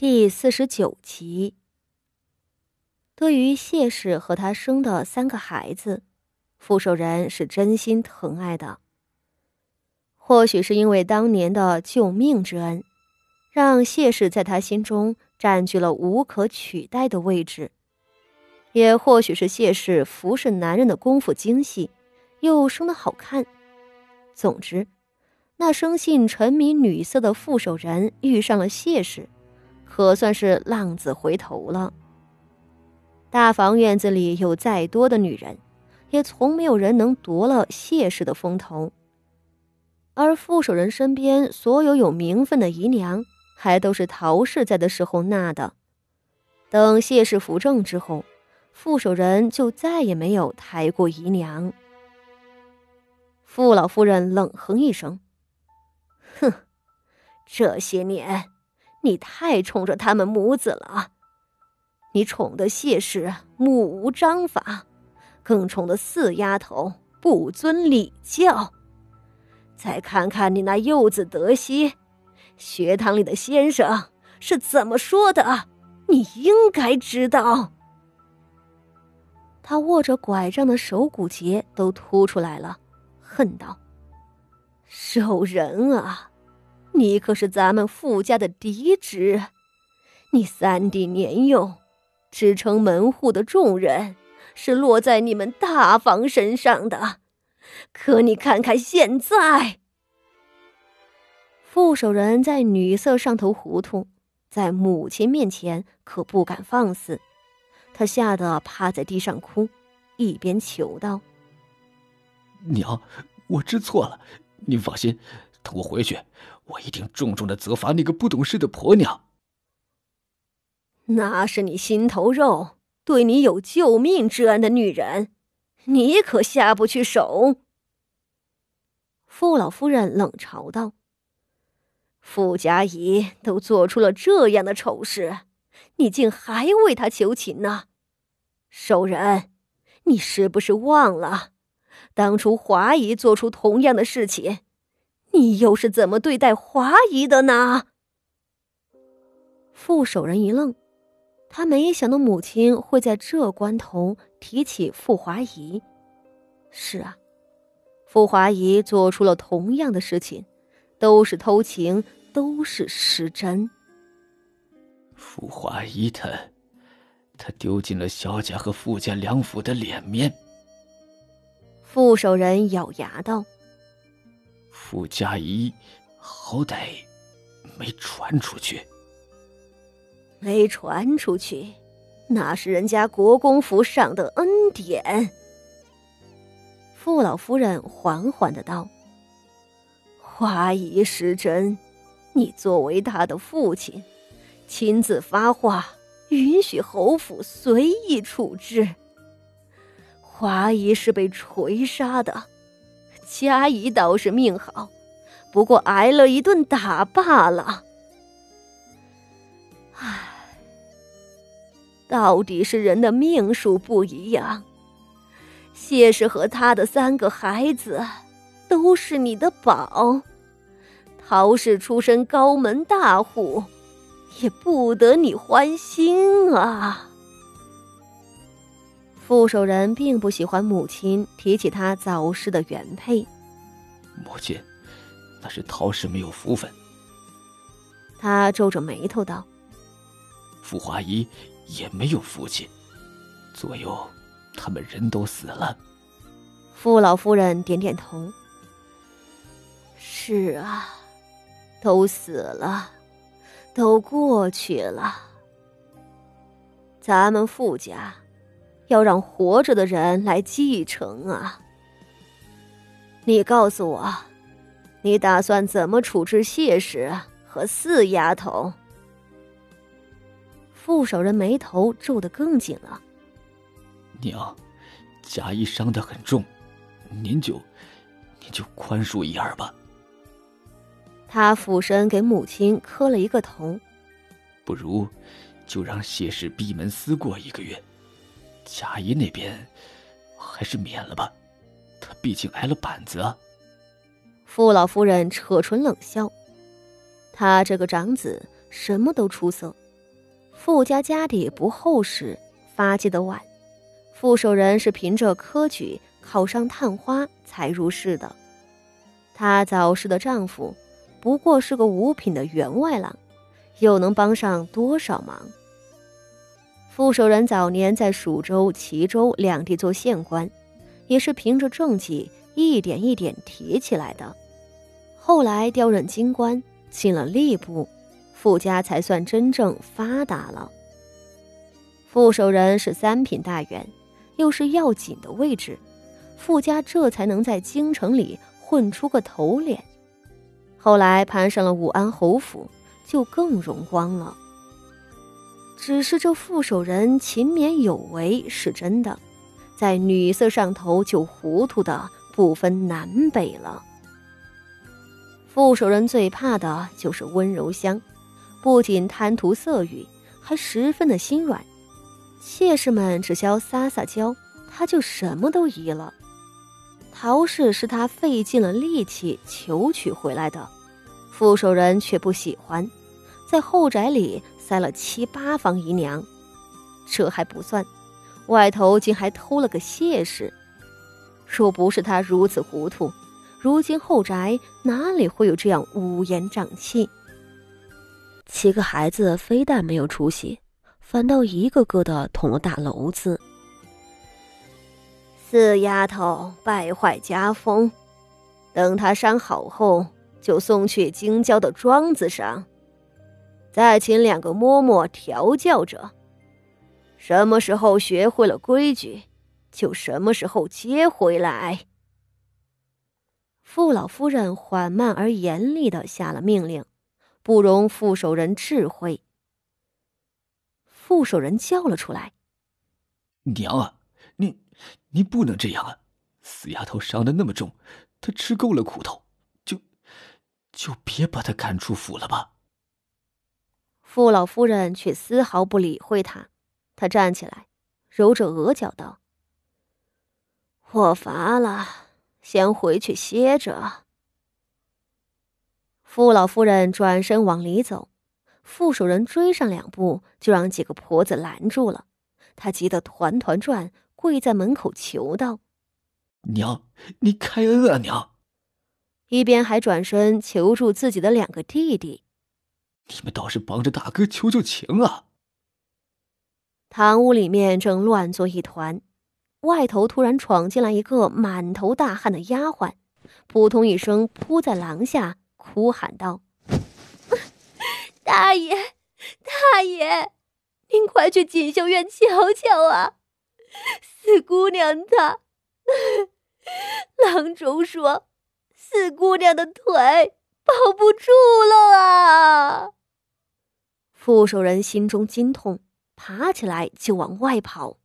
第四十九集。对于谢氏和他生的三个孩子，傅守仁是真心疼爱的。或许是因为当年的救命之恩，让谢氏在他心中占据了无可取代的位置；也或许是谢氏服侍男人的功夫精细，又生得好看。总之，那生性沉迷女色的傅守仁遇上了谢氏。可算是浪子回头了。大房院子里有再多的女人，也从没有人能夺了谢氏的风头。而傅守仁身边所有有名分的姨娘，还都是陶氏在的时候纳的。等谢氏扶正之后，傅守仁就再也没有抬过姨娘。傅老夫人冷哼一声：“哼，这些年。”你太宠着他们母子了，你宠的谢氏目无章法，更宠的四丫头不遵礼教。再看看你那幼子德熙，学堂里的先生是怎么说的，你应该知道。他握着拐杖的手骨节都凸出来了，恨道：“守人啊！”你可是咱们傅家的嫡侄，你三弟年幼，支撑门户的重任是落在你们大房身上的。可你看看现在，傅守仁在女色上头糊涂，在母亲面前可不敢放肆，他吓得趴在地上哭，一边求道：“娘，我知错了，您放心，等我回去。”我一定重重的责罚那个不懂事的婆娘。那是你心头肉，对你有救命之恩的女人，你可下不去手。傅老夫人冷嘲道：“傅家姨都做出了这样的丑事，你竟还为她求情呢？守仁，你是不是忘了，当初华姨做出同样的事情？”你又是怎么对待华姨的呢？傅守仁一愣，他没想到母亲会在这关头提起傅华姨。是啊，傅华姨做出了同样的事情，都是偷情，都是失贞。傅华姨她，她丢尽了萧家和傅家两府的脸面。傅守仁咬牙道。傅家仪，好歹没传出去。没传出去，那是人家国公府上的恩典。傅老夫人缓缓的道：“华仪失贞，你作为他的父亲，亲自发话，允许侯府随意处置。华仪是被锤杀的。”嘉怡倒是命好，不过挨了一顿打罢了。唉，到底是人的命数不一样。谢氏和他的三个孩子都是你的宝，陶氏出身高门大户，也不得你欢心啊。傅守仁并不喜欢母亲提起他早逝的原配。母亲，那是陶氏没有福分。他皱着眉头道：“傅华仪也没有福气，左右他们人都死了。”傅老夫人点点头：“是啊，都死了，都过去了。咱们傅家。”要让活着的人来继承啊！你告诉我，你打算怎么处置谢氏和四丫头？傅守仁眉头皱得更紧了。娘，贾谊伤得很重，您就，您就宽恕一二吧。他俯身给母亲磕了一个头。不如，就让谢氏闭门思过一个月。贾姨那边，还是免了吧，他毕竟挨了板子。傅老夫人扯唇冷笑，他这个长子什么都出色，傅家家底不厚实，发迹的晚。傅守仁是凭着科举考上探花才入仕的。她早逝的丈夫不过是个五品的员外郎，又能帮上多少忙？傅守仁早年在蜀州、齐州两地做县官，也是凭着政绩一点一点提起来的。后来调任京官，进了吏部，傅家才算真正发达了。傅守仁是三品大员，又是要紧的位置，傅家这才能在京城里混出个头脸。后来攀上了武安侯府，就更荣光了。只是这傅守仁勤勉有为是真的，在女色上头就糊涂的不分南北了。傅守仁最怕的就是温柔乡，不仅贪图色欲，还十分的心软。妾室们只需要撒撒娇，他就什么都依了。陶氏是他费尽了力气求娶回来的，傅守仁却不喜欢，在后宅里。塞了七八房姨娘，这还不算，外头竟还偷了个谢氏。若不是他如此糊涂，如今后宅哪里会有这样乌烟瘴气？七个孩子非但没有出息，反倒一个个的捅了大娄子。四丫头败坏家风，等她伤好后，就送去京郊的庄子上。再请两个嬷嬷调教着，什么时候学会了规矩，就什么时候接回来。傅老夫人缓慢而严厉的下了命令，不容傅守仁智慧。傅守仁叫了出来：“娘啊，你你不能这样啊！死丫头伤的那么重，她吃够了苦头，就就别把她赶出府了吧。”傅老夫人却丝毫不理会他，她站起来，揉着额角道：“我乏了，先回去歇着。”傅老夫人转身往里走，傅守仁追上两步，就让几个婆子拦住了。他急得团团转，跪在门口求道：“娘，你开恩啊，娘！”一边还转身求助自己的两个弟弟。你们倒是帮着大哥求求情啊！堂屋里面正乱作一团，外头突然闯进来一个满头大汗的丫鬟，扑通一声扑在廊下，哭喊道：“ 大爷，大爷，您快去锦绣院瞧瞧啊！四姑娘她……郎中说，四姑娘的腿保不住了啊！”副手人心中惊痛，爬起来就往外跑。